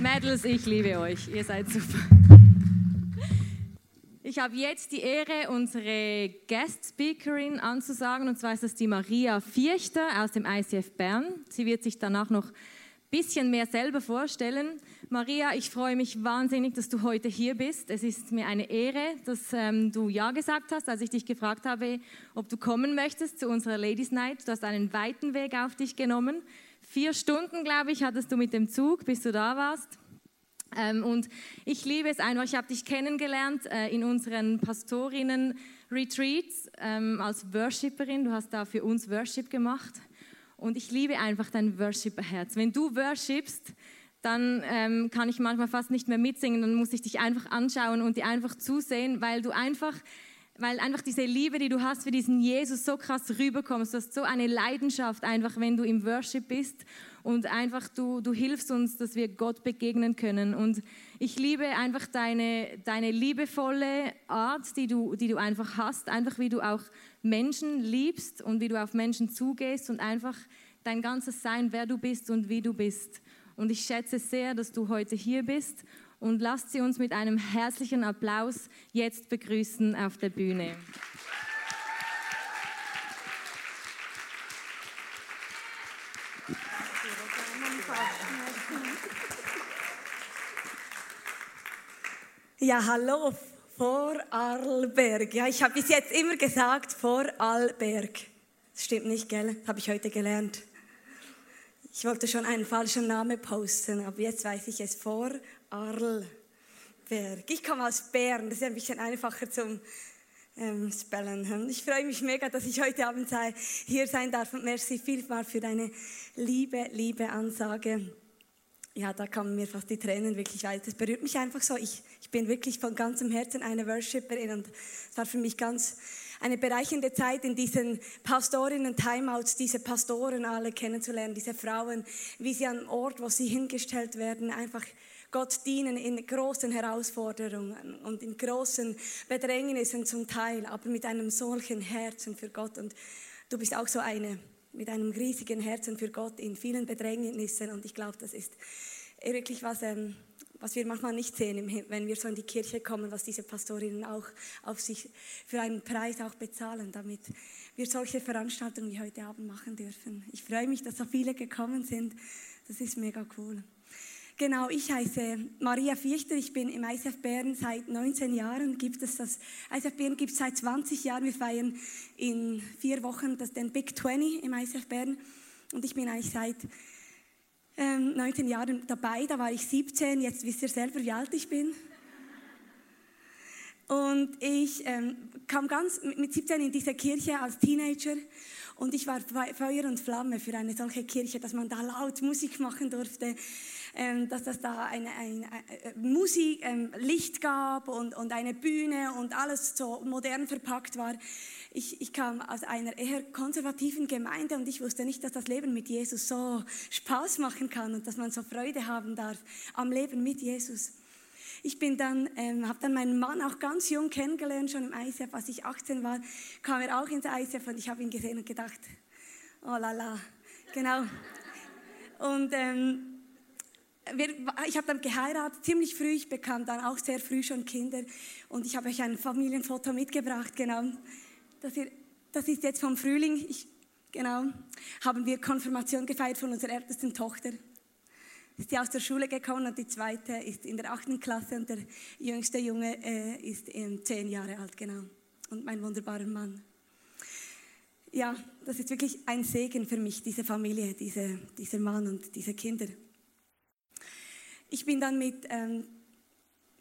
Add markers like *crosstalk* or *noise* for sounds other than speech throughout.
Mädels, ich liebe euch. Ihr seid super. Ich habe jetzt die Ehre, unsere Guest Speakerin anzusagen, und zwar ist das die Maria Vierchter aus dem ICF Bern. Sie wird sich danach noch ein bisschen mehr selber vorstellen. Maria, ich freue mich wahnsinnig, dass du heute hier bist. Es ist mir eine Ehre, dass ähm, du Ja gesagt hast, als ich dich gefragt habe, ob du kommen möchtest zu unserer Ladies Night. Du hast einen weiten Weg auf dich genommen. Vier Stunden, glaube ich, hattest du mit dem Zug, bis du da warst. Ähm, und ich liebe es einfach, ich habe dich kennengelernt äh, in unseren Pastorinnen-Retreats ähm, als Worshipperin. Du hast da für uns Worship gemacht. Und ich liebe einfach dein Worshipper-Herz. Wenn du worshipst, dann ähm, kann ich manchmal fast nicht mehr mitsingen, dann muss ich dich einfach anschauen und dir einfach zusehen, weil du einfach, weil einfach diese Liebe, die du hast für diesen Jesus so krass rüberkommst. Du hast so eine Leidenschaft einfach, wenn du im Worship bist und einfach du, du hilfst uns, dass wir Gott begegnen können. Und ich liebe einfach deine, deine liebevolle Art, die du, die du einfach hast, einfach wie du auch Menschen liebst und wie du auf Menschen zugehst und einfach dein ganzes Sein, wer du bist und wie du bist. Und ich schätze sehr, dass du heute hier bist. Und lasst sie uns mit einem herzlichen Applaus jetzt begrüßen auf der Bühne. Ja, hallo, Vorarlberg. Ja, ich habe bis jetzt immer gesagt Vorarlberg. Das stimmt nicht, gell? Habe ich heute gelernt. Ich wollte schon einen falschen Namen posten, aber jetzt weiß ich es vor Arlberg. Ich komme aus Bern, das ist ein bisschen einfacher zum ähm, Spellen. Ich freue mich mega, dass ich heute Abend hier sein darf und merci vielmal für deine liebe, liebe Ansage. Ja, da kamen mir fast die Tränen wirklich weit. Das berührt mich einfach so. Ich, ich bin wirklich von ganzem Herzen eine Worshipperin und es war für mich ganz eine bereichende Zeit in diesen Pastorinnen-Timeouts, diese Pastoren alle kennenzulernen, diese Frauen, wie sie am Ort, wo sie hingestellt werden, einfach Gott dienen in großen Herausforderungen und in großen Bedrängnissen zum Teil, aber mit einem solchen Herzen für Gott. Und du bist auch so eine mit einem riesigen Herzen für Gott in vielen Bedrängnissen. Und ich glaube, das ist wirklich was, ähm, was wir manchmal nicht sehen, wenn wir so in die Kirche kommen, was diese Pastorinnen auch auf sich für einen Preis auch bezahlen, damit wir solche Veranstaltungen wie heute Abend machen dürfen. Ich freue mich, dass so viele gekommen sind. Das ist mega cool. Genau, ich heiße Maria Fichter, ich bin im ICF Bern seit 19 Jahren, gibt es das, ICF Bern gibt es seit 20 Jahren, wir feiern in vier Wochen das, den Big 20 im ICF Bern und ich bin eigentlich seit ähm, 19 Jahren dabei, da war ich 17, jetzt wisst ihr selber, wie alt ich bin. Und ich ähm, kam ganz mit 17 in diese Kirche als Teenager und ich war Feuer und Flamme für eine solche Kirche, dass man da laut Musik machen durfte, dass es da eine, eine, äh, Musik, ähm, Licht gab und, und eine Bühne und alles so modern verpackt war. Ich, ich kam aus einer eher konservativen Gemeinde und ich wusste nicht, dass das Leben mit Jesus so Spaß machen kann und dass man so Freude haben darf am Leben mit Jesus. Ich bin dann, ähm, habe dann meinen Mann auch ganz jung kennengelernt, schon im ICF. Als ich 18 war, kam er auch ins ICF und ich habe ihn gesehen und gedacht, oh la la, genau. Und ähm, ich habe dann geheiratet, ziemlich früh. Ich bekam dann auch sehr früh schon Kinder und ich habe euch ein Familienfoto mitgebracht, genau. Das, hier, das ist jetzt vom Frühling. Ich, genau. Haben wir Konfirmation gefeiert von unserer ältesten Tochter. Ist die aus der Schule gekommen und die zweite ist in der achten Klasse und der jüngste Junge äh, ist zehn Jahre alt, genau. Und mein wunderbarer Mann. Ja, das ist wirklich ein Segen für mich, diese Familie, diese, dieser Mann und diese Kinder. Ich bin dann mit ähm,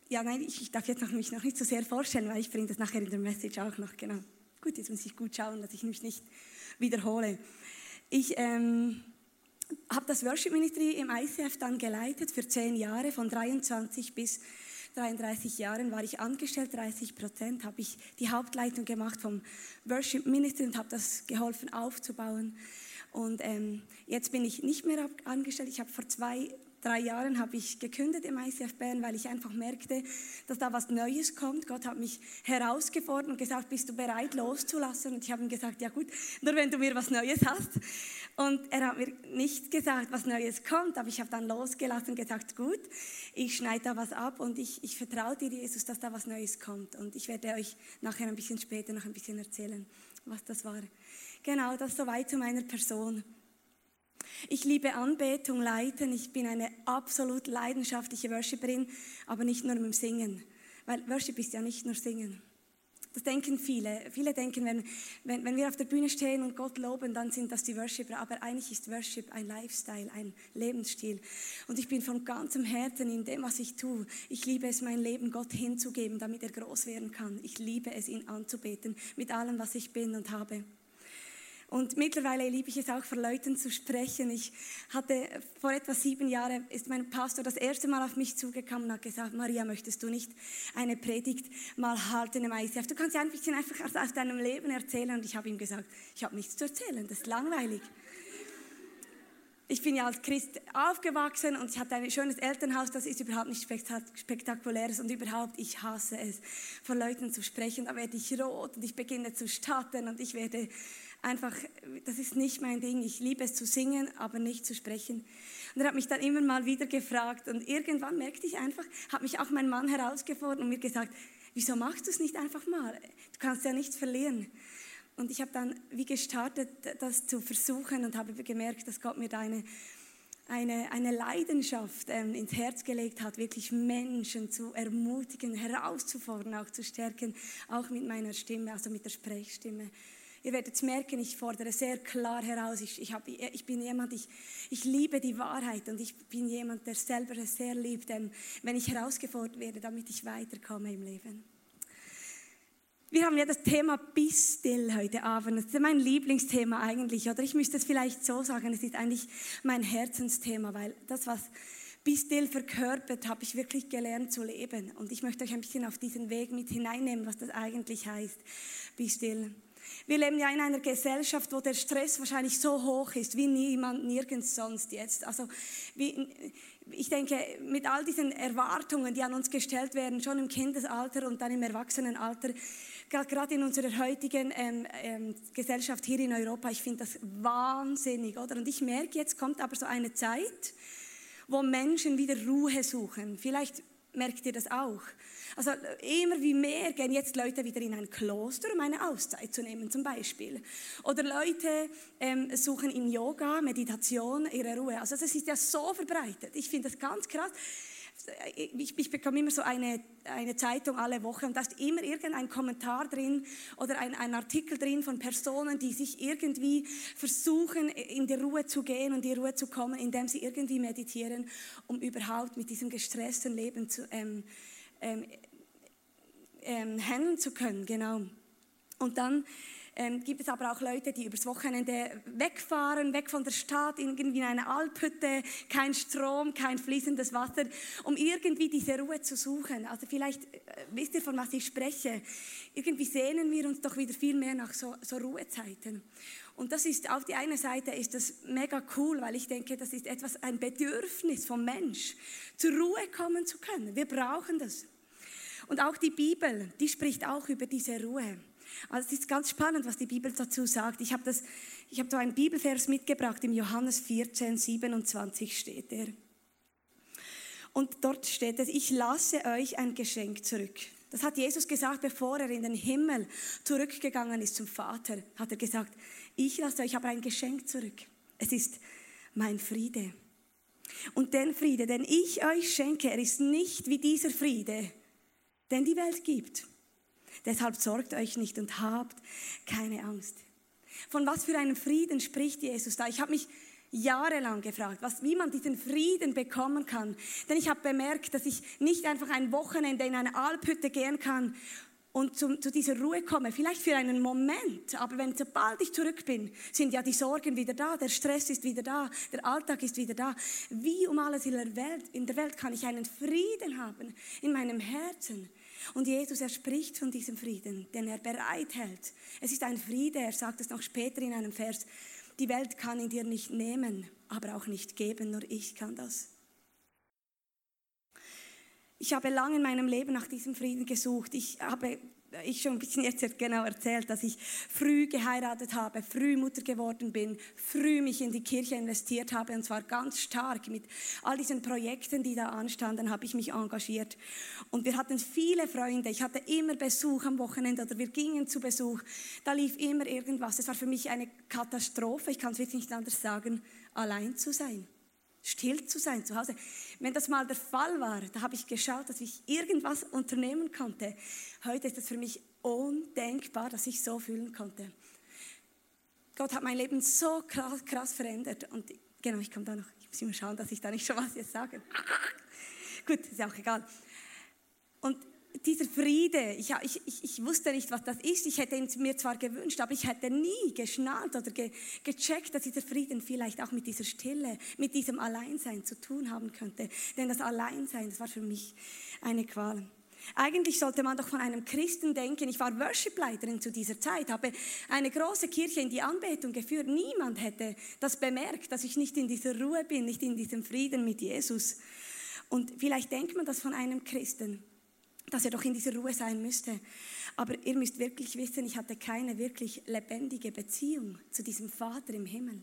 ja, nein, ich, ich darf jetzt noch, mich noch nicht so sehr vorstellen, weil ich bringe das nachher in der Message auch noch, genau. Gut, jetzt muss ich gut schauen, dass ich mich nicht wiederhole. Ich ähm, habe das Worship Ministry im ICF dann geleitet für zehn Jahre, von 23 bis 33 Jahren war ich angestellt, 30 Prozent habe ich die Hauptleitung gemacht vom Worship Ministry und habe das geholfen aufzubauen. Und ähm, jetzt bin ich nicht mehr angestellt. Ich habe vor zwei drei Jahren habe ich gekündigt im ICF Bern, weil ich einfach merkte, dass da was Neues kommt. Gott hat mich herausgefordert und gesagt, bist du bereit loszulassen? Und ich habe ihm gesagt, ja gut, nur wenn du mir was Neues hast. Und er hat mir nicht gesagt, was Neues kommt, aber ich habe dann losgelassen und gesagt, gut, ich schneide da was ab und ich, ich vertraue dir, Jesus, dass da was Neues kommt. Und ich werde euch nachher ein bisschen später noch ein bisschen erzählen, was das war. Genau, das soweit zu meiner Person. Ich liebe Anbetung, Leiten. Ich bin eine absolut leidenschaftliche Worshipperin, aber nicht nur im Singen. Weil Worship ist ja nicht nur Singen. Das denken viele. Viele denken, wenn, wenn, wenn wir auf der Bühne stehen und Gott loben, dann sind das die Worshipper. Aber eigentlich ist Worship ein Lifestyle, ein Lebensstil. Und ich bin von ganzem Herzen in dem, was ich tue. Ich liebe es, mein Leben Gott hinzugeben, damit er groß werden kann. Ich liebe es, ihn anzubeten mit allem, was ich bin und habe. Und mittlerweile liebe ich es auch, vor Leuten zu sprechen. Ich hatte vor etwa sieben Jahren, ist mein Pastor das erste Mal auf mich zugekommen und hat gesagt, Maria, möchtest du nicht eine Predigt mal halten im ICF? Du kannst ja ein bisschen einfach aus deinem Leben erzählen. Und ich habe ihm gesagt, ich habe nichts zu erzählen, das ist langweilig. Ich bin ja als Christ aufgewachsen und ich hatte ein schönes Elternhaus, das ist überhaupt nicht spektakuläres und überhaupt, ich hasse es, vor Leuten zu sprechen. Da werde ich rot und ich beginne zu starten und ich werde einfach, das ist nicht mein Ding. Ich liebe es zu singen, aber nicht zu sprechen. Und er hat mich dann immer mal wieder gefragt und irgendwann merkte ich einfach, hat mich auch mein Mann herausgefordert und mir gesagt, wieso machst du es nicht einfach mal? Du kannst ja nichts verlieren. Und ich habe dann wie gestartet, das zu versuchen und habe gemerkt, dass Gott mir da eine, eine, eine Leidenschaft ähm, ins Herz gelegt hat, wirklich Menschen zu ermutigen, herauszufordern, auch zu stärken, auch mit meiner Stimme, also mit der Sprechstimme. Ihr werdet merken, ich fordere sehr klar heraus. Ich, ich, hab, ich bin jemand, ich, ich liebe die Wahrheit und ich bin jemand, der selber es sehr liebt, ähm, wenn ich herausgefordert werde, damit ich weiterkomme im Leben. Wir haben ja das Thema Be still heute Abend. Das ist mein Lieblingsthema eigentlich. Oder ich müsste es vielleicht so sagen, es ist eigentlich mein Herzensthema, weil das, was Be still verkörpert, habe ich wirklich gelernt zu leben. Und ich möchte euch ein bisschen auf diesen Weg mit hineinnehmen, was das eigentlich heißt. Be still. Wir leben ja in einer Gesellschaft, wo der Stress wahrscheinlich so hoch ist wie niemand nirgends sonst jetzt. Also wie, ich denke, mit all diesen Erwartungen, die an uns gestellt werden, schon im Kindesalter und dann im Erwachsenenalter, gerade in unserer heutigen ähm, ähm, Gesellschaft hier in Europa, ich finde das wahnsinnig, oder? Und ich merke, jetzt kommt aber so eine Zeit, wo Menschen wieder Ruhe suchen. Vielleicht merkt ihr das auch. Also immer wie mehr gehen jetzt Leute wieder in ein Kloster, um eine Auszeit zu nehmen zum Beispiel. Oder Leute ähm, suchen im Yoga, Meditation ihre Ruhe. Also das ist ja so verbreitet. Ich finde das ganz krass. Ich, ich, bekomme immer so eine, eine Zeitung alle Woche und da ist immer irgendein Kommentar drin oder ein, ein Artikel drin von Personen, die sich irgendwie versuchen, in die Ruhe zu gehen und in die Ruhe zu kommen, indem sie irgendwie meditieren, um überhaupt mit diesem gestressten Leben zu, ähm, ähm, ähm, handeln zu können, genau. Und dann ähm, gibt es aber auch Leute, die übers Wochenende wegfahren, weg von der Stadt, irgendwie in eine Alphütte, kein Strom, kein fließendes Wasser, um irgendwie diese Ruhe zu suchen. Also vielleicht äh, wisst ihr, von was ich spreche. Irgendwie sehnen wir uns doch wieder viel mehr nach so, so Ruhezeiten. Und das ist auf die eine Seite ist das mega cool, weil ich denke, das ist etwas ein Bedürfnis vom Mensch, zur Ruhe kommen zu können. Wir brauchen das. Und auch die Bibel, die spricht auch über diese Ruhe. Also es ist ganz spannend, was die Bibel dazu sagt. Ich habe das, da einen Bibelvers mitgebracht, im Johannes 14, 27 steht er. Und dort steht es, ich lasse euch ein Geschenk zurück. Das hat Jesus gesagt, bevor er in den Himmel zurückgegangen ist zum Vater, hat er gesagt, ich lasse euch aber ein Geschenk zurück. Es ist mein Friede. Und den Friede, den ich euch schenke, er ist nicht wie dieser Friede, den die Welt gibt. Deshalb sorgt euch nicht und habt keine Angst. Von was für einem Frieden spricht Jesus da? Ich habe mich jahrelang gefragt, was, wie man diesen Frieden bekommen kann. Denn ich habe bemerkt, dass ich nicht einfach ein Wochenende in eine Alphütte gehen kann und zu, zu, dieser Ruhe komme, vielleicht für einen Moment, aber wenn sobald ich zurück bin, sind ja die Sorgen wieder da, der Stress ist wieder da, der Alltag ist wieder da. Wie um alles in der Welt, in der Welt kann ich einen Frieden haben in meinem Herzen? Und Jesus, er spricht von diesem Frieden, den er bereithält. Es ist ein Friede, er sagt es noch später in einem Vers, die Welt kann ihn dir nicht nehmen, aber auch nicht geben, nur ich kann das. Ich habe lange in meinem Leben nach diesem Frieden gesucht. Ich habe ich schon ein bisschen jetzt genau erzählt, dass ich früh geheiratet habe, früh Mutter geworden bin, früh mich in die Kirche investiert habe und zwar ganz stark mit all diesen Projekten, die da anstanden, habe ich mich engagiert. Und wir hatten viele Freunde. Ich hatte immer Besuch am Wochenende oder wir gingen zu Besuch. Da lief immer irgendwas. Es war für mich eine Katastrophe. Ich kann es wirklich nicht anders sagen, allein zu sein still zu sein zu Hause. Wenn das mal der Fall war, da habe ich geschaut, dass ich irgendwas unternehmen konnte. Heute ist es für mich undenkbar, dass ich so fühlen konnte. Gott hat mein Leben so krass, krass verändert. Und genau, ich komme da noch, ich muss immer schauen, dass ich da nicht schon was jetzt sage. *laughs* Gut, ist ja auch egal. Und dieser Friede, ich, ich, ich, wusste nicht, was das ist. Ich hätte ihn mir zwar gewünscht, aber ich hätte nie geschnallt oder ge, gecheckt, dass dieser Frieden vielleicht auch mit dieser Stille, mit diesem Alleinsein zu tun haben könnte. Denn das Alleinsein, das war für mich eine Qual. Eigentlich sollte man doch von einem Christen denken, ich war Worshipleiterin zu dieser Zeit, habe eine große Kirche in die Anbetung geführt. Niemand hätte das bemerkt, dass ich nicht in dieser Ruhe bin, nicht in diesem Frieden mit Jesus. Und vielleicht denkt man das von einem Christen dass er doch in dieser Ruhe sein müsste. Aber ihr müsst wirklich wissen, ich hatte keine wirklich lebendige Beziehung zu diesem Vater im Himmel.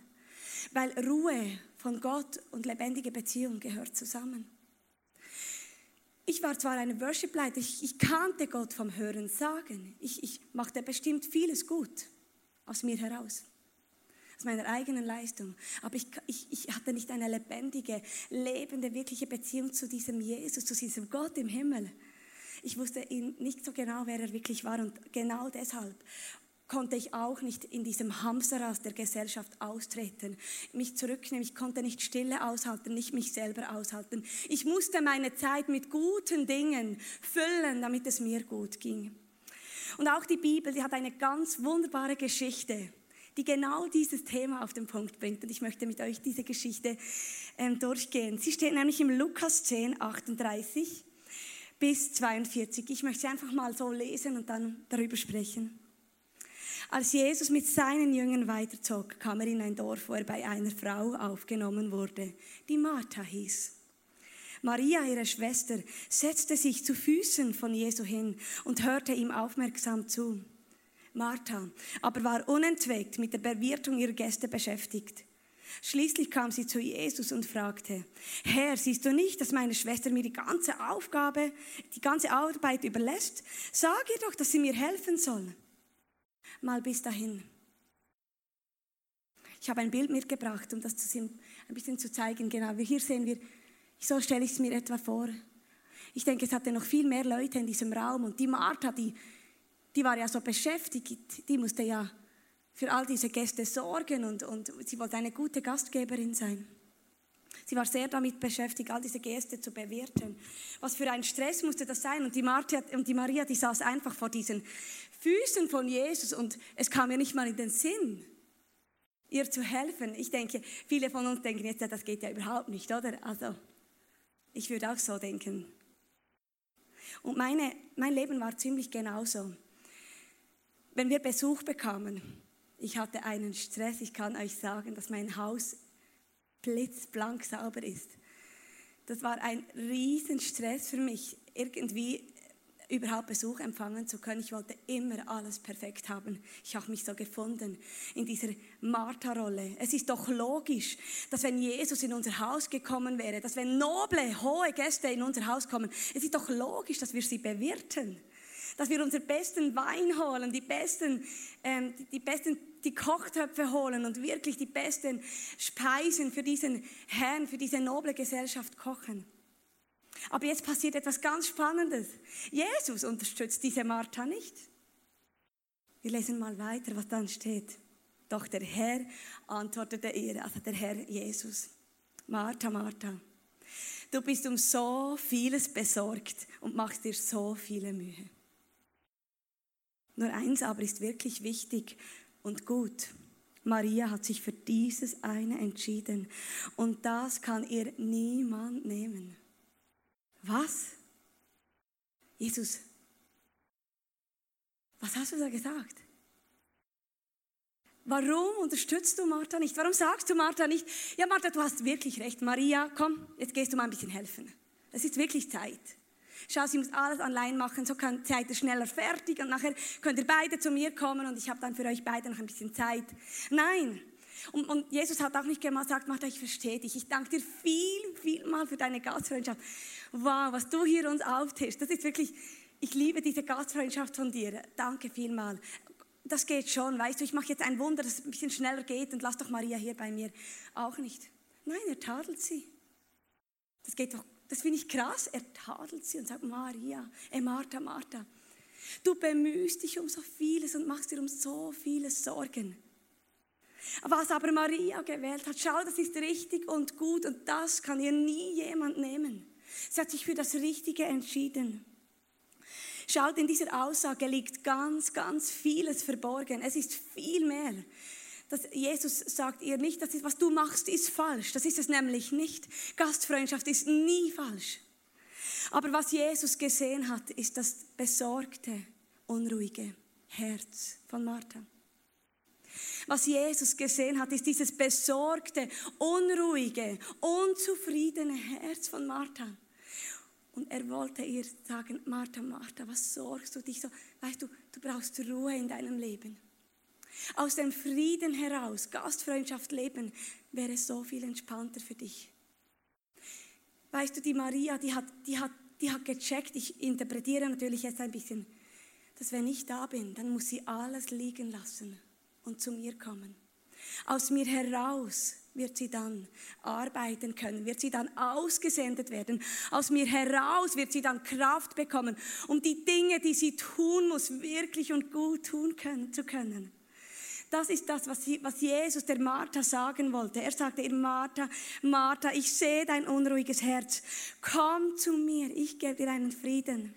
Weil Ruhe von Gott und lebendige Beziehung gehört zusammen. Ich war zwar eine Worship-Leiter, ich, ich, kannte Gott vom Hören sagen. Ich, ich machte bestimmt vieles gut aus mir heraus aus meiner eigenen Leistung. Aber ich, ich, ich, hatte nicht eine lebendige, lebende, wirkliche Beziehung zu diesem Jesus, zu diesem Gott im Himmel. Ich wusste nicht so genau, wer er wirklich war und genau deshalb konnte ich auch nicht in diesem Hamsterrad der Gesellschaft austreten, mich zurücknehmen. Ich konnte nicht Stille aushalten, nicht mich selber aushalten. Ich musste meine Zeit mit guten Dingen füllen, damit es mir gut ging. Und auch die Bibel, die hat eine ganz wunderbare Geschichte, die genau dieses Thema auf den Punkt bringt. Und ich möchte mit euch diese Geschichte ähm, durchgehen. Sie steht nämlich im Lukas 10, 38 bis 42. Ich möchte sie einfach mal so lesen und dann darüber sprechen. Als Jesus mit seinen Jüngern weiterzog, kam er in ein Dorf, wo er bei einer Frau aufgenommen wurde, die Martha hieß. Maria, ihre Schwester, setzte sich zu Füßen von Jesu hin und hörte ihm aufmerksam zu. Martha aber war unentwegt mit der Bewirtung ihrer Gäste beschäftigt. Schließlich kam sie zu Jesus und fragte, Herr, siehst du nicht, dass meine Schwester mir die ganze Aufgabe, die ganze Arbeit überlässt? Sag ihr doch, dass sie mir helfen soll. Mal bis dahin. Ich habe ein Bild mitgebracht, um das ein bisschen zu zeigen. Genau, hier sehen wir, so stelle ich es mir etwa vor. Ich denke, es hatte noch viel mehr Leute in diesem Raum und die Martha, die, die war ja so beschäftigt, die musste ja für all diese Gäste sorgen und, und sie wollte eine gute Gastgeberin sein. Sie war sehr damit beschäftigt, all diese Gäste zu bewirten. Was für ein Stress musste das sein? Und die, Martha, und die Maria, die saß einfach vor diesen Füßen von Jesus und es kam ihr nicht mal in den Sinn, ihr zu helfen. Ich denke, viele von uns denken jetzt, das geht ja überhaupt nicht, oder? Also, ich würde auch so denken. Und meine, mein Leben war ziemlich genauso. Wenn wir Besuch bekamen, ich hatte einen Stress. Ich kann euch sagen, dass mein Haus blitzblank sauber ist. Das war ein Riesenstress für mich, irgendwie überhaupt Besuch empfangen zu können. Ich wollte immer alles perfekt haben. Ich habe mich so gefunden in dieser Martha-Rolle. Es ist doch logisch, dass wenn Jesus in unser Haus gekommen wäre, dass wenn noble, hohe Gäste in unser Haus kommen, es ist doch logisch, dass wir sie bewirten dass wir unseren besten Wein holen, die besten, ähm, die, die besten die Kochtöpfe holen und wirklich die besten Speisen für diesen Herrn, für diese noble Gesellschaft kochen. Aber jetzt passiert etwas ganz Spannendes. Jesus unterstützt diese Martha nicht. Wir lesen mal weiter, was dann steht. Doch der Herr antwortete ihr, also der Herr Jesus. Martha, Martha, du bist um so vieles besorgt und machst dir so viele Mühe. Nur eins aber ist wirklich wichtig und gut. Maria hat sich für dieses eine entschieden und das kann ihr niemand nehmen. Was? Jesus, was hast du da gesagt? Warum unterstützt du Martha nicht? Warum sagst du Martha nicht, ja Martha, du hast wirklich recht, Maria, komm, jetzt gehst du mal ein bisschen helfen. Es ist wirklich Zeit. Schau, sie muss alles allein machen, so könnt, seid ihr schneller fertig und nachher könnt ihr beide zu mir kommen und ich habe dann für euch beide noch ein bisschen Zeit. Nein. Und, und Jesus hat auch nicht gesagt, Martha, ich verstehe dich. Ich danke dir viel, viel mal für deine Gastfreundschaft. Wow, was du hier uns auftischst. Das ist wirklich, ich liebe diese Gastfreundschaft von dir. Danke vielmal. Das geht schon, weißt du, ich mache jetzt ein Wunder, dass es ein bisschen schneller geht und lass doch Maria hier bei mir. Auch nicht. Nein, er tadelt sie. Das geht doch das finde ich krass. Er tadelt sie und sagt, Maria, äh Martha, Martha, du bemühst dich um so vieles und machst dir um so vieles Sorgen. Was aber Maria gewählt hat, schau, das ist richtig und gut und das kann ihr nie jemand nehmen. Sie hat sich für das Richtige entschieden. Schaut, in dieser Aussage liegt ganz, ganz vieles verborgen. Es ist viel mehr dass Jesus sagt ihr nicht, das was du machst, ist falsch. Das ist es nämlich nicht. Gastfreundschaft ist nie falsch. Aber was Jesus gesehen hat, ist das besorgte, unruhige Herz von Martha. Was Jesus gesehen hat, ist dieses besorgte, unruhige, unzufriedene Herz von Martha. Und er wollte ihr sagen, Martha, Martha, was sorgst du dich so? Weißt du, du brauchst Ruhe in deinem Leben. Aus dem Frieden heraus Gastfreundschaft leben wäre so viel entspannter für dich. Weißt du, die Maria, die hat, die hat, die hat gecheckt, ich interpretiere natürlich jetzt ein bisschen, dass wenn ich da bin, dann muss sie alles liegen lassen und zu mir kommen. Aus mir heraus wird sie dann arbeiten können, wird sie dann ausgesendet werden. Aus mir heraus wird sie dann Kraft bekommen, um die Dinge, die sie tun muss, wirklich und gut tun können, zu können. Das ist das, was, Jesus der Martha sagen wollte. Er sagte ihr, Martha, Martha, ich sehe dein unruhiges Herz. Komm zu mir, ich gebe dir einen Frieden.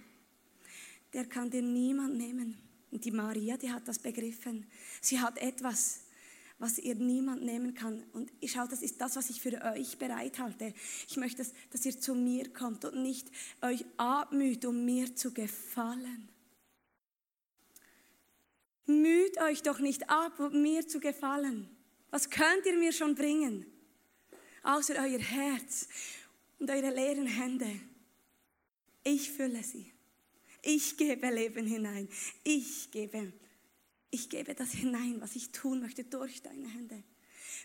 Der kann dir niemand nehmen. Und die Maria, die hat das begriffen. Sie hat etwas, was ihr niemand nehmen kann. Und ich schaue, das ist das, was ich für euch bereithalte. Ich möchte, dass, dass ihr zu mir kommt und nicht euch abmüht, um mir zu gefallen. Müht euch doch nicht ab, mir zu gefallen. Was könnt ihr mir schon bringen? Außer euer Herz und eure leeren Hände. Ich fülle sie. Ich gebe Leben hinein. Ich gebe, ich gebe das hinein, was ich tun möchte durch deine Hände.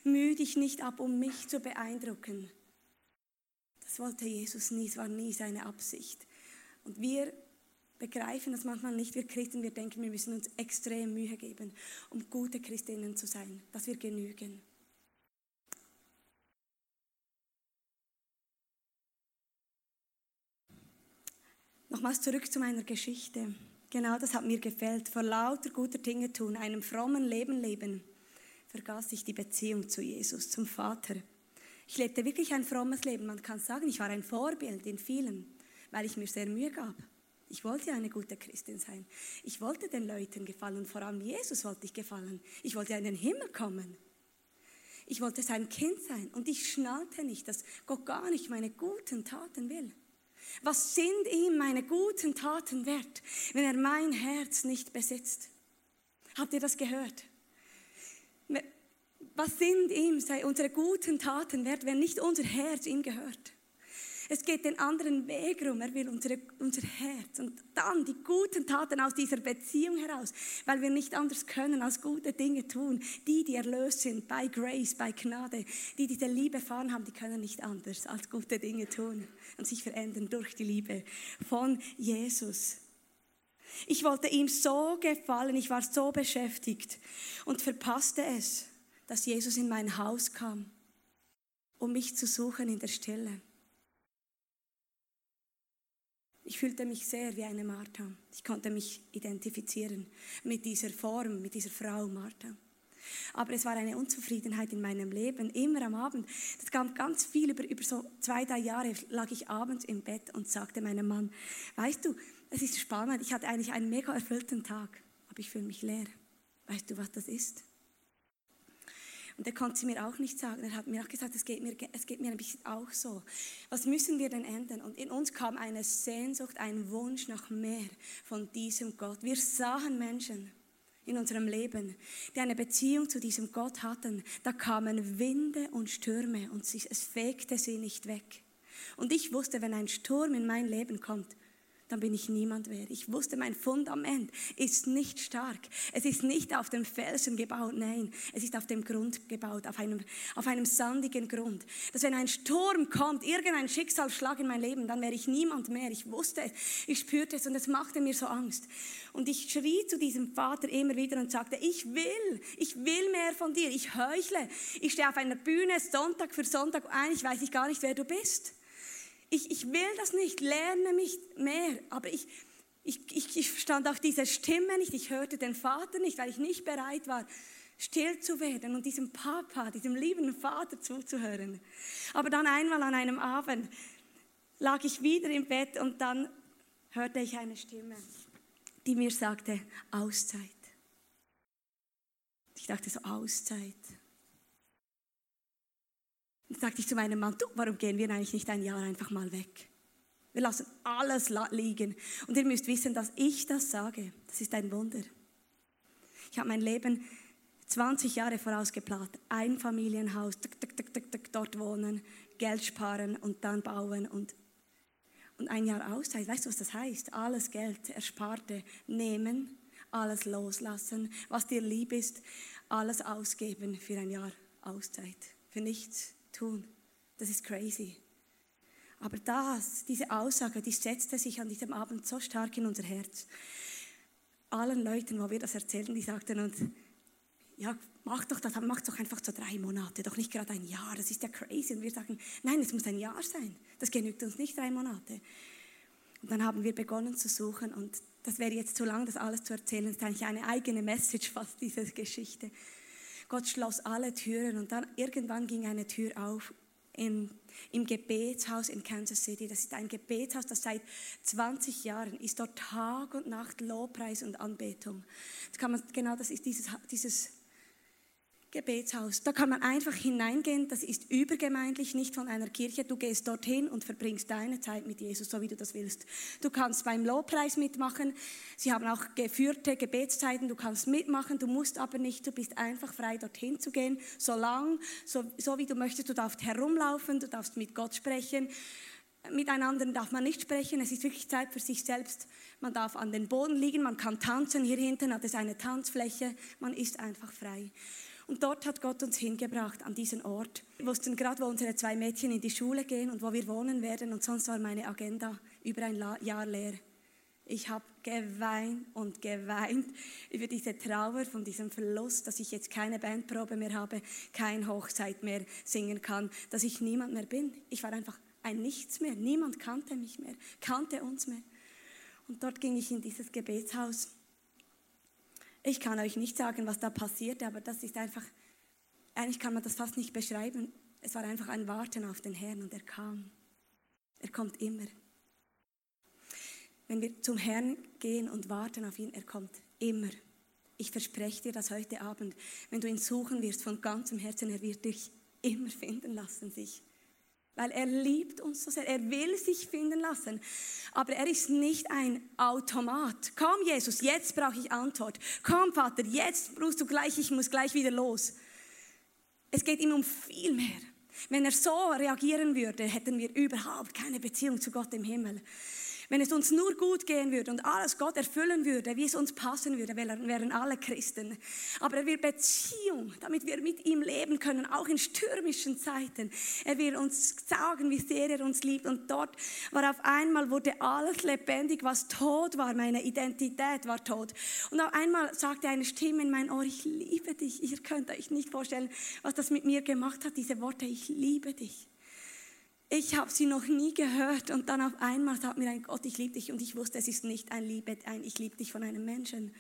Mühe dich nicht ab, um mich zu beeindrucken. Das wollte Jesus nie, es war nie seine Absicht. Und wir begreifen das manchmal nicht. Wir Christen, wir denken, wir müssen uns extrem Mühe geben, um gute Christinnen zu sein, dass wir genügen. Nochmals zurück zu meiner Geschichte. Genau das hat mir gefällt. Vor lauter guter Dinge tun, einem frommen Leben leben, vergaß ich die Beziehung zu Jesus, zum Vater. Ich lebte wirklich ein frommes Leben. Man kann sagen, ich war ein Vorbild in vielem, weil ich mir sehr Mühe gab. Ich wollte eine gute Christin sein. Ich wollte den Leuten gefallen vor allem Jesus wollte ich gefallen. Ich wollte in den Himmel kommen. Ich wollte sein Kind sein und ich schnallte nicht, dass Gott gar nicht meine guten Taten will. Was sind ihm meine guten Taten wert, wenn er mein Herz nicht besitzt? Habt ihr das gehört? Was sind ihm unsere guten Taten wert, wenn nicht unser Herz ihm gehört? Es geht den anderen Weg rum. Er will unsere, unser Herz und dann die guten Taten aus dieser Beziehung heraus, weil wir nicht anders können als gute Dinge tun. Die, die erlöst sind bei Grace, bei Gnade, die diese Liebe erfahren haben, die können nicht anders als gute Dinge tun und sich verändern durch die Liebe von Jesus. Ich wollte ihm so gefallen, ich war so beschäftigt und verpasste es, dass Jesus in mein Haus kam, um mich zu suchen in der Stille. Ich fühlte mich sehr wie eine Martha. Ich konnte mich identifizieren mit dieser Form, mit dieser Frau Martha. Aber es war eine Unzufriedenheit in meinem Leben, immer am Abend. Das kam ganz viel, über, über so zwei, drei Jahre lag ich abends im Bett und sagte meinem Mann, weißt du, es ist spannend, ich hatte eigentlich einen mega erfüllten Tag, aber ich fühle mich leer. Weißt du, was das ist? Und er konnte sie mir auch nicht sagen. Er hat mir auch gesagt, es geht mir, es geht mir ein bisschen auch so. Was müssen wir denn ändern? Und in uns kam eine Sehnsucht, ein Wunsch nach mehr von diesem Gott. Wir sahen Menschen in unserem Leben, die eine Beziehung zu diesem Gott hatten. Da kamen Winde und Stürme und es fegte sie nicht weg. Und ich wusste, wenn ein Sturm in mein Leben kommt, dann bin ich niemand wert. Ich wusste, mein Fundament ist nicht stark. Es ist nicht auf dem Felsen gebaut, nein, es ist auf dem Grund gebaut, auf einem, auf einem sandigen Grund. Dass wenn ein Sturm kommt, irgendein Schicksalsschlag in mein Leben, dann wäre ich niemand mehr. Ich wusste es, ich spürte es und es machte mir so Angst. Und ich schrie zu diesem Vater immer wieder und sagte, ich will, ich will mehr von dir, ich heuchle. Ich stehe auf einer Bühne Sonntag für Sonntag, eigentlich weiß ich gar nicht, wer du bist. Ich, ich will das nicht, lerne mich mehr, aber ich, ich, ich, ich stand auf dieser Stimme nicht, ich hörte den Vater nicht, weil ich nicht bereit war, still zu werden und diesem Papa, diesem lieben Vater zuzuhören. Aber dann einmal an einem Abend lag ich wieder im Bett und dann hörte ich eine Stimme die mir sagte, Auszeit. Ich dachte so, Auszeit. Dann sagte ich zu meinem Mann, du, warum gehen wir eigentlich nicht ein Jahr einfach mal weg? Wir lassen alles liegen. Und ihr müsst wissen, dass ich das sage. Das ist ein Wunder. Ich habe mein Leben 20 Jahre vorausgeplant. Ein Familienhaus, dort wohnen, Geld sparen und dann bauen und und ein Jahr Auszeit. Weißt du, was das heißt? Alles Geld, Ersparte nehmen, alles loslassen, was dir lieb ist, alles ausgeben für ein Jahr Auszeit, für nichts tun. Das ist crazy. Aber das, diese Aussage, die setzte sich an diesem Abend so stark in unser Herz. Allen Leuten, wo wir das erzählten, die sagten uns, ja, mach doch das, mach doch einfach so drei Monate, doch nicht gerade ein Jahr, das ist ja crazy. Und wir sagen, nein, es muss ein Jahr sein, das genügt uns nicht drei Monate. Und dann haben wir begonnen zu suchen und das wäre jetzt zu lang, das alles zu erzählen, das ist eigentlich eine eigene Message fast, diese Geschichte. Gott schloss alle Türen und dann irgendwann ging eine Tür auf im, im Gebetshaus in Kansas City. Das ist ein Gebetshaus, das seit 20 Jahren ist dort Tag und Nacht Lobpreis und Anbetung. Das kann man, genau das ist dieses, dieses Gebetshaus. Da kann man einfach hineingehen, das ist übergemeindlich, nicht von einer Kirche. Du gehst dorthin und verbringst deine Zeit mit Jesus, so wie du das willst. Du kannst beim Lobpreis mitmachen. Sie haben auch geführte Gebetszeiten, du kannst mitmachen, du musst aber nicht, du bist einfach frei, dorthin zu gehen, so lang, so, so wie du möchtest. Du darfst herumlaufen, du darfst mit Gott sprechen. Mit einander darf man nicht sprechen, es ist wirklich Zeit für sich selbst. Man darf an den Boden liegen, man kann tanzen, hier hinten hat es eine Tanzfläche, man ist einfach frei. Und dort hat Gott uns hingebracht, an diesen Ort. Wir wussten gerade, wo unsere zwei Mädchen in die Schule gehen und wo wir wohnen werden. Und sonst war meine Agenda über ein Jahr leer. Ich habe geweint und geweint über diese Trauer von diesem Verlust, dass ich jetzt keine Bandprobe mehr habe, kein Hochzeit mehr singen kann, dass ich niemand mehr bin. Ich war einfach ein Nichts mehr. Niemand kannte mich mehr, kannte uns mehr. Und dort ging ich in dieses Gebetshaus ich kann euch nicht sagen, was da passierte, aber das ist einfach, eigentlich kann man das fast nicht beschreiben. Es war einfach ein Warten auf den Herrn und er kam. Er kommt immer. Wenn wir zum Herrn gehen und warten auf ihn, er kommt immer. Ich verspreche dir das heute Abend. Wenn du ihn suchen wirst von ganzem Herzen, er wird dich immer finden lassen, sich weil er liebt uns so sehr. Er will sich finden lassen. Aber er ist nicht ein Automat. Komm, Jesus, jetzt brauche ich Antwort. Komm, Vater, jetzt brauchst du gleich, ich muss gleich wieder los. Es geht ihm um viel mehr. Wenn er so reagieren würde, hätten wir überhaupt keine Beziehung zu Gott im Himmel. Wenn es uns nur gut gehen würde und alles Gott erfüllen würde, wie es uns passen würde, wären alle Christen. Aber er will Beziehung, damit wir mit ihm leben können, auch in stürmischen Zeiten. Er will uns sagen, wie sehr er uns liebt. Und dort war auf einmal, wurde alles lebendig, was tot war. Meine Identität war tot. Und auf einmal sagte eine Stimme in mein Ohr, ich liebe dich. Ihr könnt euch nicht vorstellen, was das mit mir gemacht hat, diese Worte, ich liebe dich. Ich habe sie noch nie gehört und dann auf einmal sagt mir ein Gott, ich liebe dich und ich wusste, es ist nicht ein Liebe, ein Ich liebe dich von einem Menschen.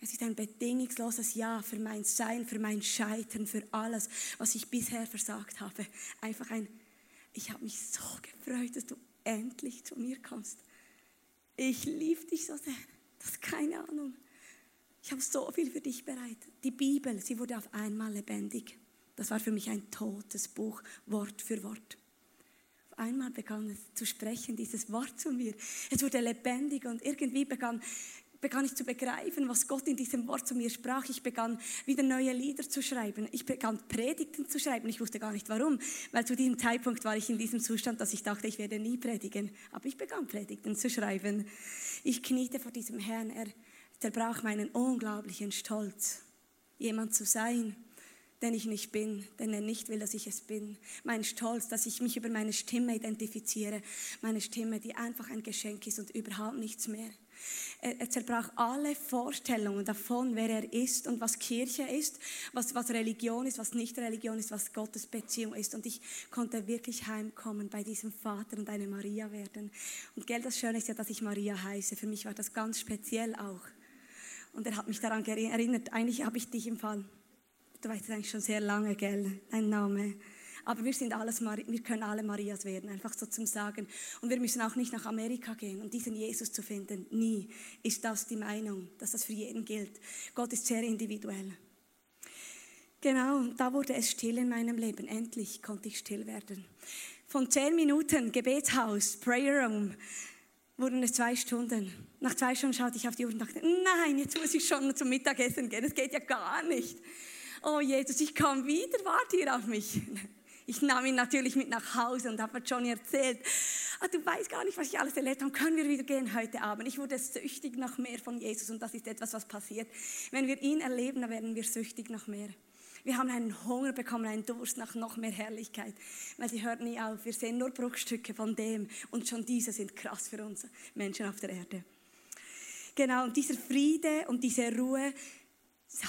Es ist ein bedingungsloses Ja für mein Sein, für mein Scheitern, für alles, was ich bisher versagt habe. Einfach ein, ich habe mich so gefreut, dass du endlich zu mir kommst. Ich liebe dich so sehr. Das ist keine Ahnung. Ich habe so viel für dich bereit. Die Bibel, sie wurde auf einmal lebendig. Das war für mich ein totes Buch, Wort für Wort einmal begann es zu sprechen, dieses Wort zu mir. Es wurde lebendig und irgendwie begann begann ich zu begreifen, was Gott in diesem Wort zu mir sprach. Ich begann wieder neue Lieder zu schreiben. Ich begann Predigten zu schreiben. Ich wusste gar nicht warum, weil zu diesem Zeitpunkt war ich in diesem Zustand, dass ich dachte, ich werde nie predigen. Aber ich begann Predigten zu schreiben. Ich kniete vor diesem Herrn. Er zerbrach meinen unglaublichen Stolz, jemand zu sein, den ich nicht bin, denn er nicht will, dass ich es bin. Mein Stolz, dass ich mich über meine Stimme identifiziere. Meine Stimme, die einfach ein Geschenk ist und überhaupt nichts mehr. Er, er zerbrach alle Vorstellungen davon, wer er ist und was Kirche ist, was, was Religion ist, was nicht Religion ist, was Gottes Beziehung ist. Und ich konnte wirklich heimkommen bei diesem Vater und eine Maria werden. Und gell, das Schöne ist ja, dass ich Maria heiße. Für mich war das ganz speziell auch. Und er hat mich daran erinnert, eigentlich habe ich dich im Fall, du weißt es eigentlich schon sehr lange, gell, dein Name. Aber wir sind alles, wir können alle Marias werden, einfach so zum Sagen. Und wir müssen auch nicht nach Amerika gehen, um diesen Jesus zu finden. Nie ist das die Meinung, dass das für jeden gilt. Gott ist sehr individuell. Genau, da wurde es still in meinem Leben. Endlich konnte ich still werden. Von zehn Minuten Gebetshaus, Prayer Room, wurden es zwei Stunden. Nach zwei Stunden schaute ich auf die Uhr und dachte, nein, jetzt muss ich schon zum Mittagessen gehen. Das geht ja gar nicht. Oh Jesus, ich komme wieder, warte hier auf mich. *laughs* Ich nahm ihn natürlich mit nach Hause und habe Johnny erzählt, ah, du weißt gar nicht, was ich alles erlebt habe, können wir wieder gehen heute Abend. Ich wurde süchtig nach mehr von Jesus und das ist etwas, was passiert. Wenn wir ihn erleben, dann werden wir süchtig nach mehr. Wir haben einen Hunger bekommen, einen Durst nach noch mehr Herrlichkeit, weil sie hört nie auf. Wir sehen nur Bruchstücke von dem und schon diese sind krass für uns Menschen auf der Erde. Genau, und dieser Friede und diese Ruhe,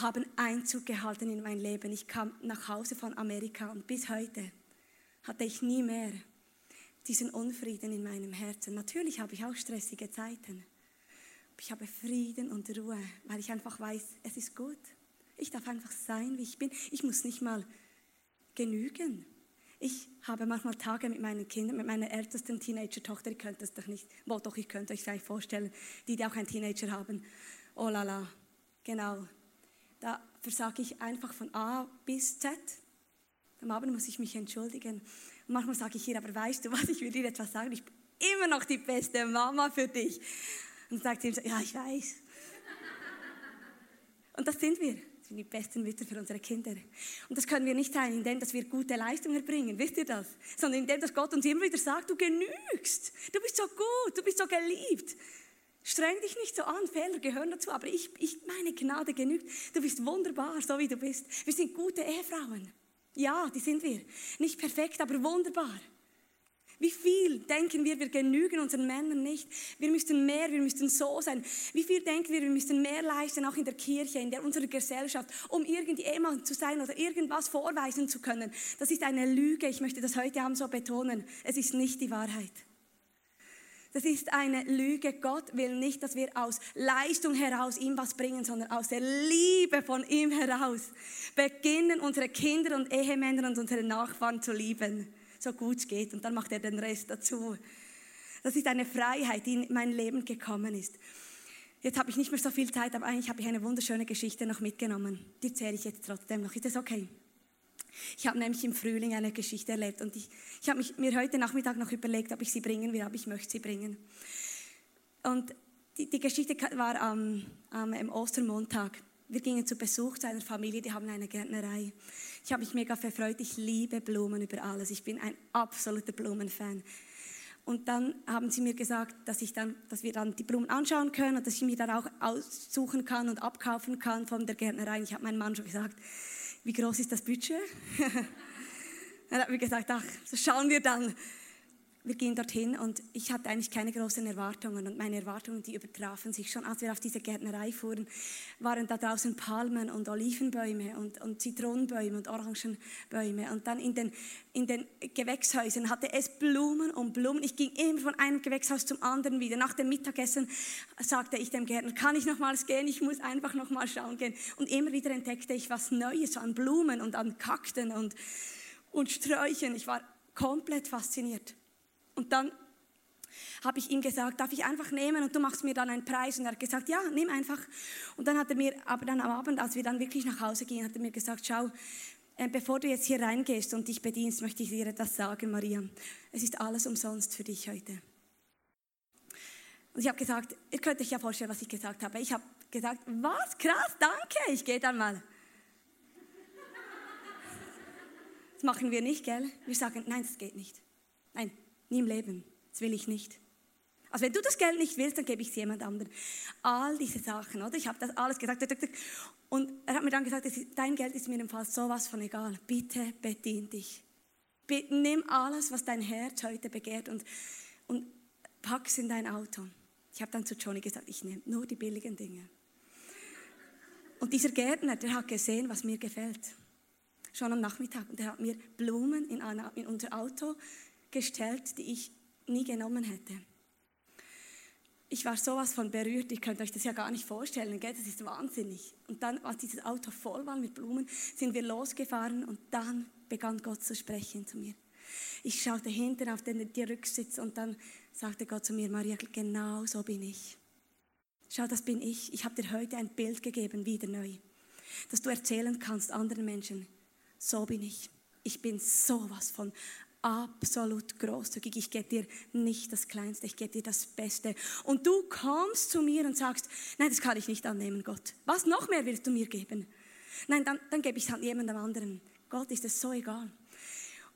haben Einzug gehalten in mein Leben. Ich kam nach Hause von Amerika und bis heute hatte ich nie mehr diesen Unfrieden in meinem Herzen. Natürlich habe ich auch stressige Zeiten. Ich habe Frieden und Ruhe, weil ich einfach weiß, es ist gut. Ich darf einfach sein, wie ich bin. Ich muss nicht mal genügen. Ich habe manchmal Tage mit meinen Kindern, mit meiner ältesten Teenager-Tochter, ihr könnt das doch nicht, wohl doch, ich könnte euch vielleicht vorstellen, die, die auch einen Teenager haben. Oh la la, genau, da versage ich einfach von A bis Z. Am Abend muss ich mich entschuldigen. Und manchmal sage ich ihr, aber weißt du was, ich will dir etwas sagen, ich bin immer noch die beste Mama für dich. Und sagt sie, ja, ich weiß. Und das sind wir. Das sind die besten Mütter für unsere Kinder. Und das können wir nicht sein, indem dass wir gute Leistung erbringen, wisst ihr das? Sondern indem dass Gott uns immer wieder sagt, du genügst, du bist so gut, du bist so geliebt. Streng dich nicht so an, Fehler gehören dazu, aber ich, ich, meine Gnade genügt. Du bist wunderbar, so wie du bist. Wir sind gute Ehefrauen. Ja, die sind wir. Nicht perfekt, aber wunderbar. Wie viel denken wir, wir genügen unseren Männern nicht? Wir müssten mehr, wir müssten so sein. Wie viel denken wir, wir müssten mehr leisten, auch in der Kirche, in der, unserer Gesellschaft, um irgendjemand zu sein oder irgendwas vorweisen zu können? Das ist eine Lüge. Ich möchte das heute Abend so betonen. Es ist nicht die Wahrheit. Das ist eine Lüge. Gott will nicht, dass wir aus Leistung heraus ihm was bringen, sondern aus der Liebe von ihm heraus beginnen, unsere Kinder und Ehemänner und unsere Nachbarn zu lieben, so gut es geht. Und dann macht er den Rest dazu. Das ist eine Freiheit, die in mein Leben gekommen ist. Jetzt habe ich nicht mehr so viel Zeit, aber eigentlich habe ich eine wunderschöne Geschichte noch mitgenommen. Die erzähle ich jetzt trotzdem noch. Ist das okay? Ich habe nämlich im Frühling eine Geschichte erlebt und ich, ich habe mir heute Nachmittag noch überlegt, ob ich sie bringen will, aber ich möchte sie bringen. Und die, die Geschichte war am, am Ostermontag. Wir gingen zu Besuch zu einer Familie, die haben eine Gärtnerei. Ich habe mich mega verfreut. Ich liebe Blumen über alles. Ich bin ein absoluter Blumenfan. Und dann haben sie mir gesagt, dass, ich dann, dass wir dann die Blumen anschauen können und dass ich mir dann auch aussuchen kann und abkaufen kann von der Gärtnerei. Ich habe meinem Mann schon gesagt, wie groß ist das Budget? Dann *laughs* hat mir gesagt, ach, so schauen wir dann. Wir gehen dorthin und ich hatte eigentlich keine großen Erwartungen und meine Erwartungen, die übertrafen sich schon. Als wir auf diese Gärtnerei fuhren, waren da draußen Palmen und Olivenbäume und, und Zitronenbäume und Orangenbäume und dann in den, in den Gewächshäusern hatte es Blumen und Blumen. Ich ging immer von einem Gewächshaus zum anderen wieder. Nach dem Mittagessen sagte ich dem Gärtner, kann ich nochmals gehen? Ich muss einfach nochmal schauen gehen. Und immer wieder entdeckte ich was Neues an Blumen und an Kakten und, und Sträuchern. Ich war komplett fasziniert. Und dann habe ich ihm gesagt, darf ich einfach nehmen und du machst mir dann einen Preis. Und er hat gesagt, ja, nimm einfach. Und dann hat er mir, aber dann am Abend, als wir dann wirklich nach Hause gingen, hat er mir gesagt, schau, äh, bevor du jetzt hier reingehst und dich bedienst, möchte ich dir etwas sagen, Maria. Es ist alles umsonst für dich heute. Und ich habe gesagt, ihr könnt euch ja vorstellen, was ich gesagt habe. Ich habe gesagt, was, krass, danke, ich gehe dann mal. Das machen wir nicht, gell? Wir sagen, nein, das geht nicht. Nein, nie im Leben. Das will ich nicht. Also wenn du das Geld nicht willst, dann gebe ich es jemand anderem. All diese Sachen, oder? Ich habe das alles gesagt. Und er hat mir dann gesagt, dein Geld ist mir im Fall sowas von egal. Bitte bedien dich. Nimm alles, was dein Herz heute begehrt und, und pack es in dein Auto. Ich habe dann zu Johnny gesagt, ich nehme nur die billigen Dinge. Und dieser Gärtner, der hat gesehen, was mir gefällt. Schon am Nachmittag. Und er hat mir Blumen in, eine, in unser Auto gestellt, die ich nie genommen hätte. Ich war sowas von berührt, ihr könnt euch das ja gar nicht vorstellen, gell? das ist wahnsinnig. Und dann, als dieses Auto voll war mit Blumen, sind wir losgefahren und dann begann Gott zu sprechen zu mir. Ich schaute hinten auf den, den Rücksitz und dann sagte Gott zu mir, Maria, genau so bin ich. Schau, das bin ich. Ich habe dir heute ein Bild gegeben, wieder neu, dass du erzählen kannst anderen Menschen, so bin ich. Ich bin sowas von absolut großzügig. Ich gebe dir nicht das Kleinste, ich gebe dir das Beste. Und du kommst zu mir und sagst, nein, das kann ich nicht annehmen, Gott. Was noch mehr willst du mir geben? Nein, dann, dann gebe ich es halt jemandem anderen. Gott ist es so egal.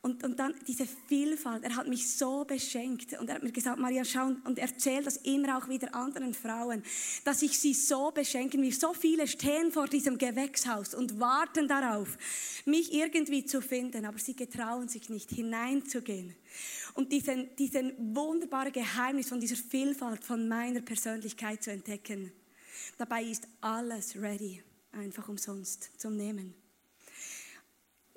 Und, und dann diese Vielfalt, er hat mich so beschenkt und er hat mir gesagt, Maria, schau und erzähl das immer auch wieder anderen Frauen, dass ich sie so beschenken will. So viele stehen vor diesem Gewächshaus und warten darauf, mich irgendwie zu finden, aber sie getrauen sich nicht hineinzugehen. Und diesen, diesen wunderbaren Geheimnis von dieser Vielfalt von meiner Persönlichkeit zu entdecken. Dabei ist alles ready, einfach umsonst zum Nehmen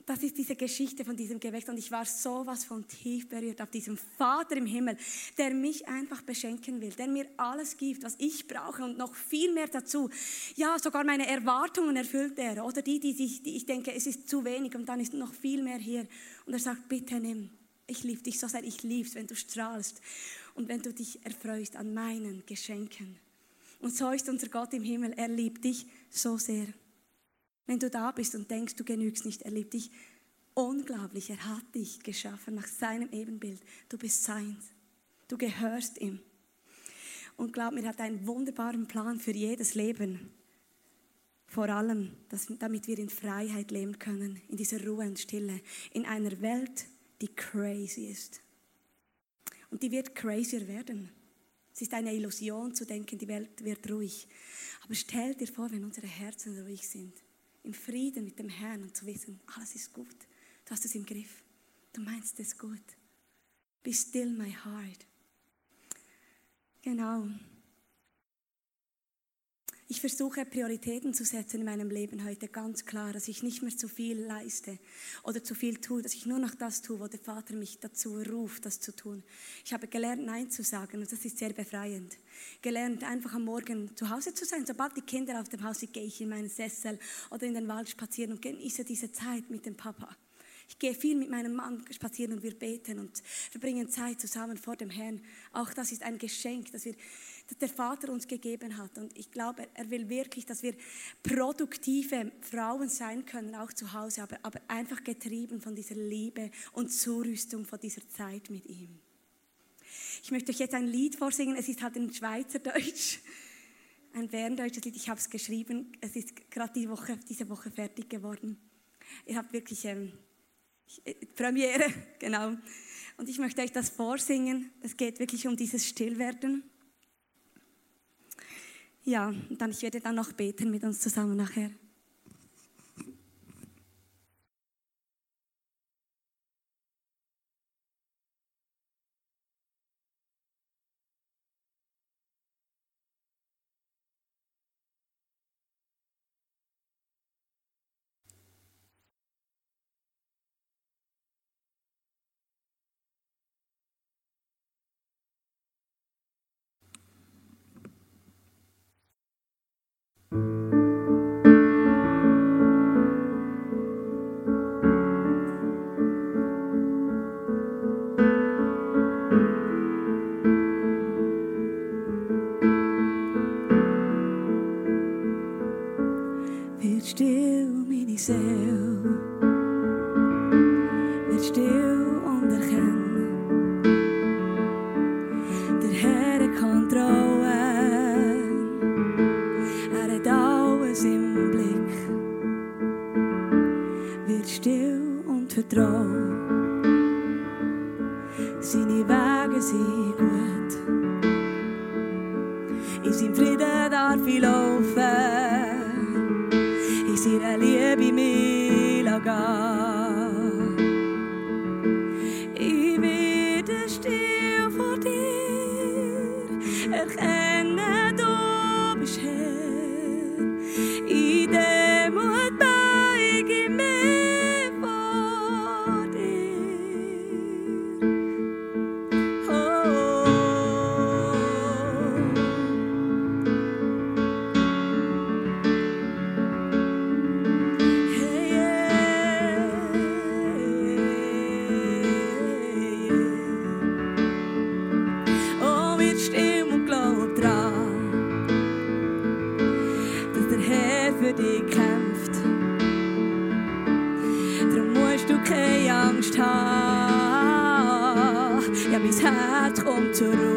das ist diese Geschichte von diesem Gewächs und ich war sowas von tief berührt auf diesem Vater im Himmel, der mich einfach beschenken will, der mir alles gibt, was ich brauche und noch viel mehr dazu. Ja, sogar meine Erwartungen erfüllt er oder die, die, sich, die ich denke, es ist zu wenig und dann ist noch viel mehr hier und er sagt, bitte nimm. Ich liebe dich so sehr, ich liebe es, wenn du strahlst und wenn du dich erfreust an meinen Geschenken. Und so ist unser Gott im Himmel, er liebt dich so sehr. Wenn du da bist und denkst, du genügst nicht, er liebt dich unglaublich. Er hat dich geschaffen nach seinem Ebenbild. Du bist sein. Du gehörst ihm. Und glaub mir, er hat einen wunderbaren Plan für jedes Leben. Vor allem, dass, damit wir in Freiheit leben können, in dieser Ruhe und Stille, in einer Welt, die crazy ist. Und die wird crazier werden. Es ist eine Illusion zu denken, die Welt wird ruhig. Aber stell dir vor, wenn unsere Herzen ruhig sind im Frieden mit dem Herrn und zu wissen, alles ist gut. Du hast es im Griff. Du meinst es gut. Be still my heart. Genau. Ich versuche Prioritäten zu setzen in meinem Leben heute ganz klar, dass ich nicht mehr zu viel leiste oder zu viel tue, dass ich nur noch das tue, wo der Vater mich dazu ruft, das zu tun. Ich habe gelernt, Nein zu sagen und das ist sehr befreiend. Gelernt, einfach am Morgen zu Hause zu sein. Sobald die Kinder auf dem Haus sind, gehe ich in meinen Sessel oder in den Wald spazieren und genieße diese Zeit mit dem Papa. Ich gehe viel mit meinem Mann spazieren und wir beten und verbringen Zeit zusammen vor dem Herrn. Auch das ist ein Geschenk, dass wir der Vater uns gegeben hat. Und ich glaube, er will wirklich, dass wir produktive Frauen sein können, auch zu Hause, aber, aber einfach getrieben von dieser Liebe und Zurüstung von dieser Zeit mit ihm. Ich möchte euch jetzt ein Lied vorsingen. Es ist halt in Schweizerdeutsch, ein berndeutsches Lied. Ich habe es geschrieben. Es ist gerade die Woche, diese Woche fertig geworden. Ihr habt wirklich ähm, äh, Premiere, *laughs* genau. Und ich möchte euch das vorsingen. Es geht wirklich um dieses Stillwerden. Ja, dann, ich werde dann noch beten mit uns zusammen nachher. Frieden darf ich laufen, in seiner Liebe mich gehen. Herz kommt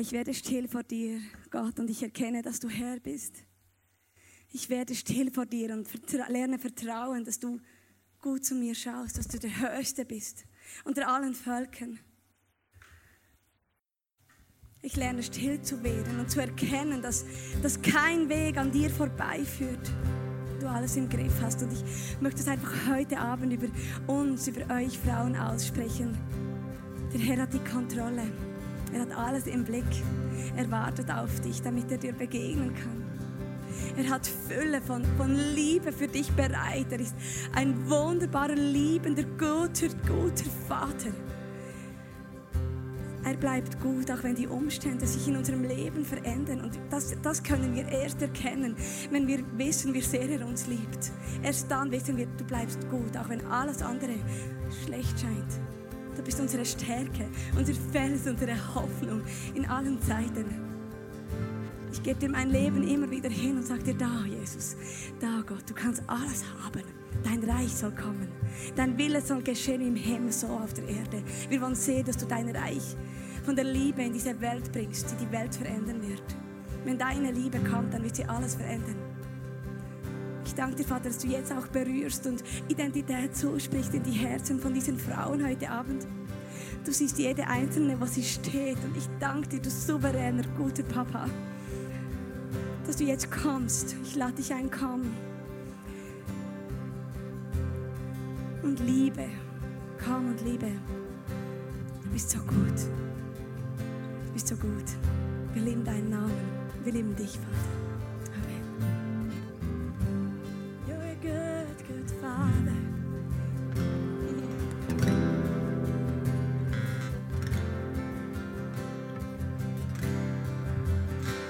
Ich werde still vor dir, Gott, und ich erkenne, dass du Herr bist. Ich werde still vor dir und vertra lerne vertrauen, dass du gut zu mir schaust, dass du der Höchste bist unter allen Völkern. Ich lerne still zu werden und zu erkennen, dass, dass kein Weg an dir vorbeiführt. Du alles im Griff hast. Und ich möchte es einfach heute Abend über uns, über euch Frauen aussprechen. Der Herr hat die Kontrolle. Er hat alles im Blick. Er wartet auf dich, damit er dir begegnen kann. Er hat Fülle von, von Liebe für dich bereit. Er ist ein wunderbarer, liebender, guter, guter Vater. Er bleibt gut, auch wenn die Umstände sich in unserem Leben verändern. Und das, das können wir erst erkennen, wenn wir wissen, wie sehr er uns liebt. Erst dann wissen wir, du bleibst gut, auch wenn alles andere schlecht scheint. Du bist unsere Stärke, unser Fels, unsere Hoffnung in allen Zeiten. Ich gebe dir mein Leben immer wieder hin und sage dir, da, Jesus, da, Gott, du kannst alles haben. Dein Reich soll kommen. Dein Wille soll geschehen im Himmel, so auf der Erde. Wir wollen sehen, dass du dein Reich von der Liebe in diese Welt bringst, die die Welt verändern wird. Wenn deine Liebe kommt, dann wird sie alles verändern. Ich danke dir, Vater, dass du jetzt auch berührst und Identität zusprichst in die Herzen von diesen Frauen heute Abend. Du siehst jede einzelne, wo sie steht. Und ich danke dir, du souveräner, guter Papa, dass du jetzt kommst. Ich lade dich ein, komm. Und liebe, komm und liebe. Du bist so gut. Du bist so gut. Wir lieben deinen Namen. Wir lieben dich, Vater.